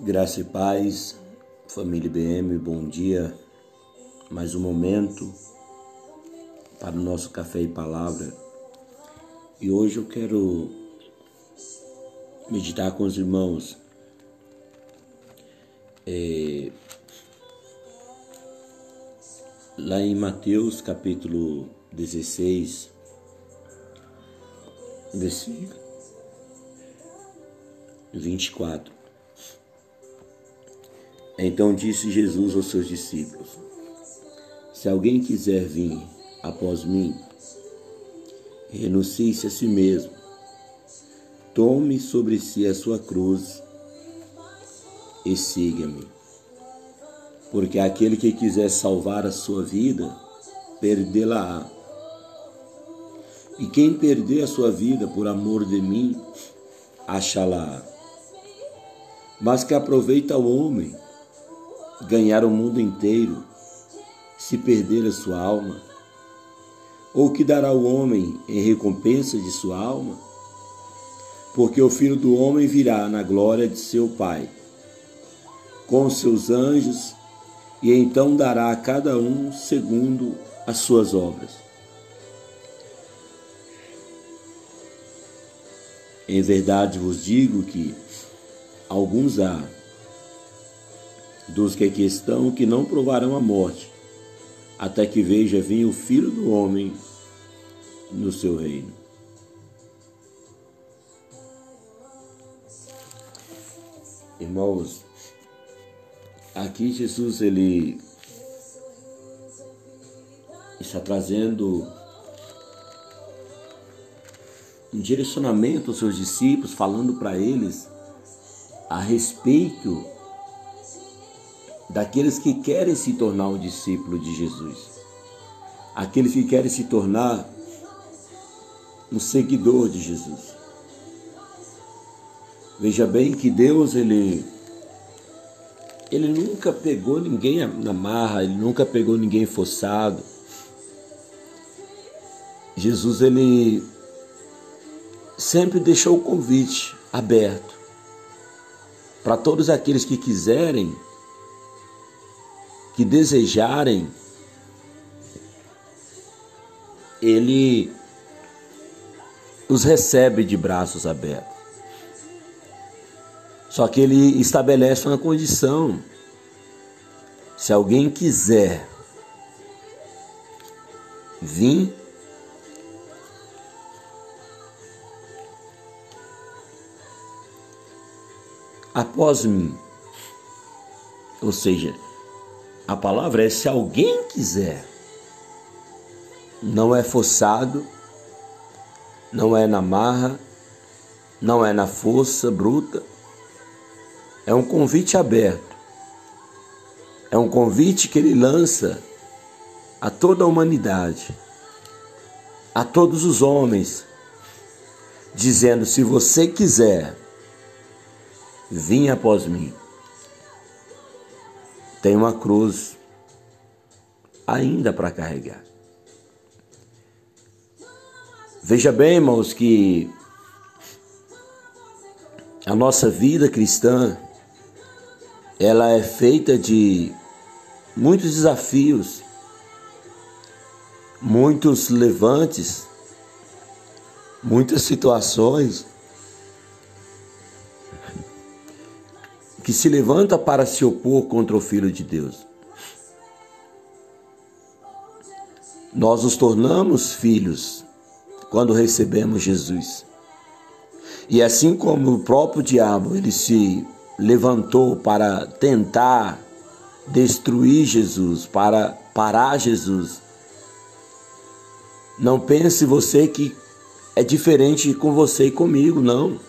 Graça e paz, família BM, bom dia. Mais um momento para o nosso café e palavra. E hoje eu quero meditar com os irmãos é, lá em Mateus capítulo 16, versículo 24. Então disse Jesus aos seus discípulos: Se alguém quiser vir após mim, renuncie-se a si mesmo, tome sobre si a sua cruz e siga-me. Porque aquele que quiser salvar a sua vida, perdê-la-á. E quem perder a sua vida por amor de mim, achá-la-á. Mas que aproveita o homem ganhar o mundo inteiro, se perder a sua alma? Ou que dará o homem em recompensa de sua alma? Porque o filho do homem virá na glória de seu Pai, com seus anjos, e então dará a cada um segundo as suas obras. Em verdade vos digo que alguns há dos que aqui estão que não provarão a morte, até que veja vir o Filho do Homem no seu reino. Irmãos, aqui Jesus ele está trazendo um direcionamento aos seus discípulos, falando para eles a respeito daqueles que querem se tornar um discípulo de Jesus, aqueles que querem se tornar um seguidor de Jesus. Veja bem que Deus ele ele nunca pegou ninguém na marra, ele nunca pegou ninguém forçado. Jesus ele sempre deixou o convite aberto para todos aqueles que quiserem que desejarem, ele os recebe de braços abertos. Só que ele estabelece uma condição. Se alguém quiser vir, após mim, ou seja, a palavra é se alguém quiser. Não é forçado, não é na marra, não é na força bruta. É um convite aberto. É um convite que ele lança a toda a humanidade, a todos os homens, dizendo: se você quiser, vinha após mim tem uma cruz ainda para carregar. Veja bem, irmãos, que a nossa vida cristã ela é feita de muitos desafios, muitos levantes, muitas situações que se levanta para se opor contra o Filho de Deus. Nós nos tornamos filhos quando recebemos Jesus. E assim como o próprio diabo ele se levantou para tentar destruir Jesus, para parar Jesus. Não pense você que é diferente com você e comigo, não.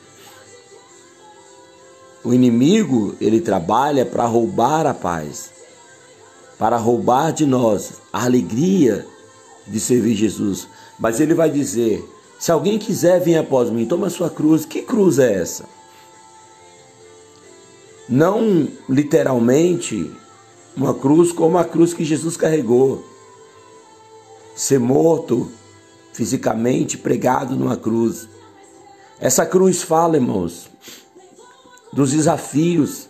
O inimigo, ele trabalha para roubar a paz, para roubar de nós a alegria de servir Jesus. Mas ele vai dizer: se alguém quiser vir após mim, toma sua cruz. Que cruz é essa? Não literalmente uma cruz como a cruz que Jesus carregou. Ser morto fisicamente, pregado numa cruz. Essa cruz fala, irmãos, dos desafios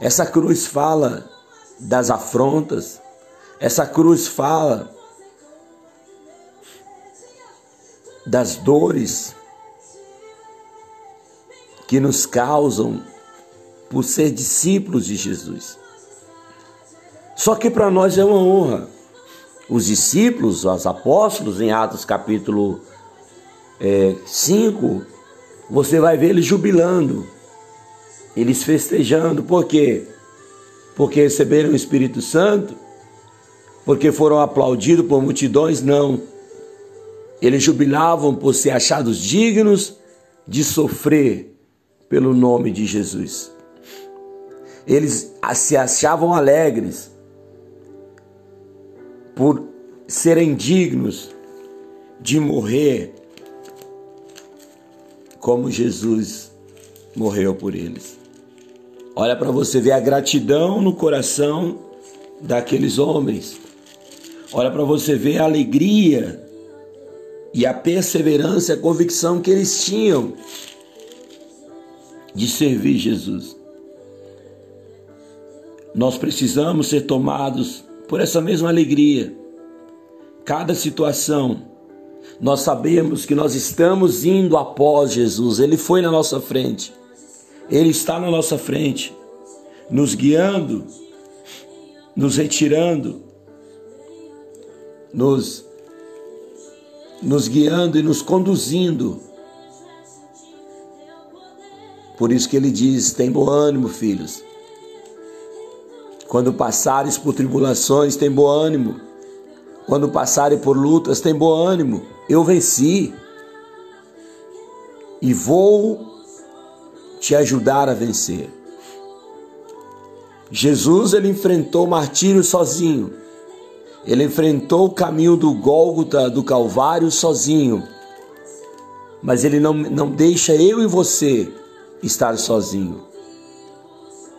Essa cruz fala das afrontas, essa cruz fala das dores que nos causam por ser discípulos de Jesus. Só que para nós é uma honra. Os discípulos, os apóstolos, em Atos capítulo 5, é, você vai ver eles jubilando, eles festejando. Por quê? Porque receberam o Espírito Santo? Porque foram aplaudidos por multidões? Não. Eles jubilavam por ser achados dignos de sofrer pelo nome de Jesus. Eles se achavam alegres por serem dignos de morrer como Jesus morreu por eles. Olha para você ver a gratidão no coração daqueles homens. Olha para você ver a alegria e a perseverança, a convicção que eles tinham de servir Jesus. Nós precisamos ser tomados por essa mesma alegria. Cada situação nós sabemos que nós estamos indo após Jesus, Ele foi na nossa frente, Ele está na nossa frente, nos guiando, nos retirando, nos, nos guiando e nos conduzindo. Por isso que ele diz: tem bom ânimo, filhos. Quando passares por tribulações, tem bom ânimo. Quando passarem por lutas, tem bom ânimo. Eu venci. E vou te ajudar a vencer. Jesus ele enfrentou o martírio sozinho. Ele enfrentou o caminho do Gólgota, do Calvário sozinho. Mas ele não, não deixa eu e você estar sozinho.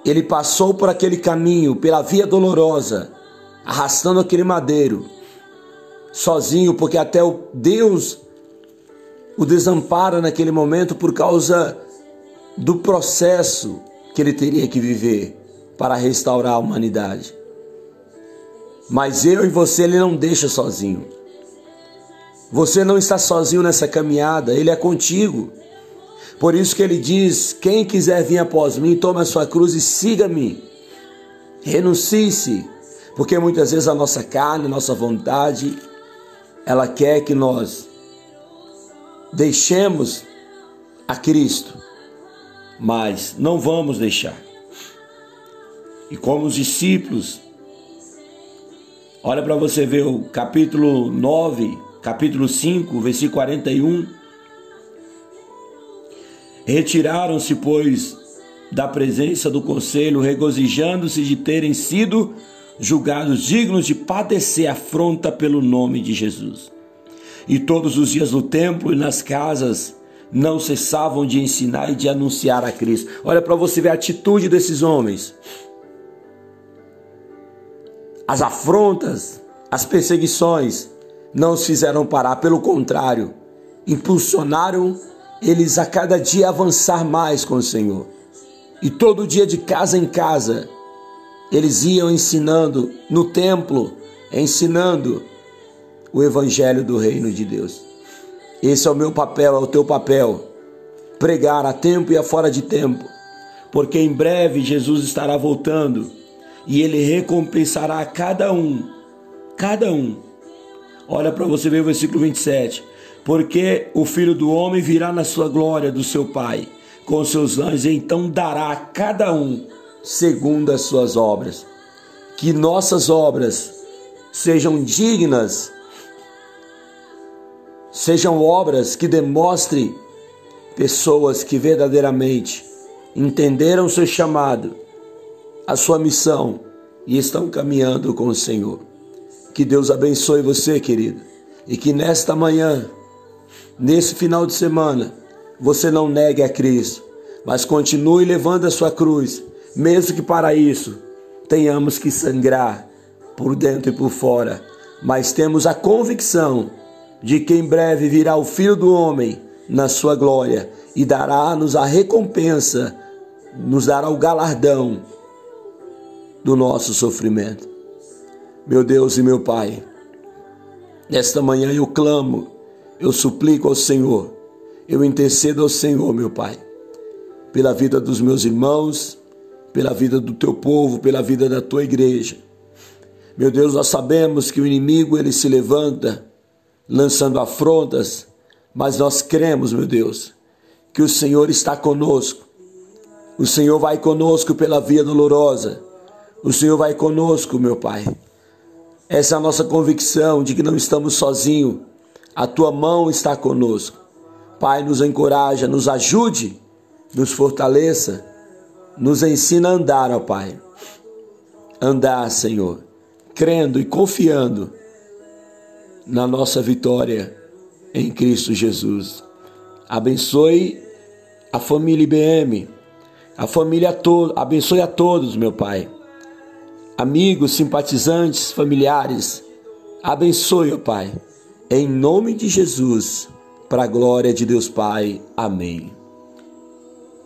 Ele passou por aquele caminho, pela via dolorosa, arrastando aquele madeiro sozinho, porque até o Deus o desampara naquele momento por causa do processo que ele teria que viver para restaurar a humanidade. Mas eu e você ele não deixa sozinho. Você não está sozinho nessa caminhada, ele é contigo. Por isso que ele diz: quem quiser vir após mim, tome a sua cruz e siga-me. Renuncie-se, porque muitas vezes a nossa carne, a nossa vontade, ela quer que nós deixemos a Cristo, mas não vamos deixar. E como os discípulos, olha para você ver o capítulo 9, capítulo 5, versículo 41. Retiraram-se, pois, da presença do conselho, regozijando-se de terem sido julgados dignos de padecer afronta pelo nome de Jesus. E todos os dias no templo e nas casas não cessavam de ensinar e de anunciar a Cristo. Olha para você ver a atitude desses homens. As afrontas, as perseguições não os fizeram parar, pelo contrário, impulsionaram eles a cada dia avançar mais com o Senhor. E todo dia de casa em casa, eles iam ensinando no templo, ensinando o evangelho do reino de Deus. Esse é o meu papel, é o teu papel. Pregar a tempo e a fora de tempo, porque em breve Jesus estará voltando e ele recompensará cada um, cada um. Olha para você ver o versículo 27. Porque o filho do homem virá na sua glória do seu Pai, com seus anjos, então dará a cada um segundo as suas obras. Que nossas obras sejam dignas, sejam obras que demonstrem pessoas que verdadeiramente entenderam o seu chamado, a sua missão e estão caminhando com o Senhor. Que Deus abençoe você, querido, e que nesta manhã, nesse final de semana, você não negue a Cristo, mas continue levando a sua cruz. Mesmo que para isso tenhamos que sangrar por dentro e por fora, mas temos a convicção de que em breve virá o Filho do Homem na sua glória e dará-nos a recompensa, nos dará o galardão do nosso sofrimento. Meu Deus e meu Pai, nesta manhã eu clamo, eu suplico ao Senhor, eu intercedo ao Senhor, meu Pai, pela vida dos meus irmãos, pela vida do teu povo, pela vida da tua igreja. Meu Deus, nós sabemos que o inimigo ele se levanta lançando afrontas, mas nós cremos, meu Deus, que o Senhor está conosco. O Senhor vai conosco pela via dolorosa. O Senhor vai conosco, meu Pai. Essa é a nossa convicção de que não estamos sozinhos. A tua mão está conosco. Pai, nos encoraja, nos ajude, nos fortaleça, nos ensina a andar, ó Pai. Andar, Senhor, crendo e confiando na nossa vitória em Cristo Jesus. Abençoe a família IBM, a família toda, abençoe a todos, meu Pai. Amigos, simpatizantes, familiares, abençoe, ó Pai. Em nome de Jesus, para a glória de Deus Pai. Amém.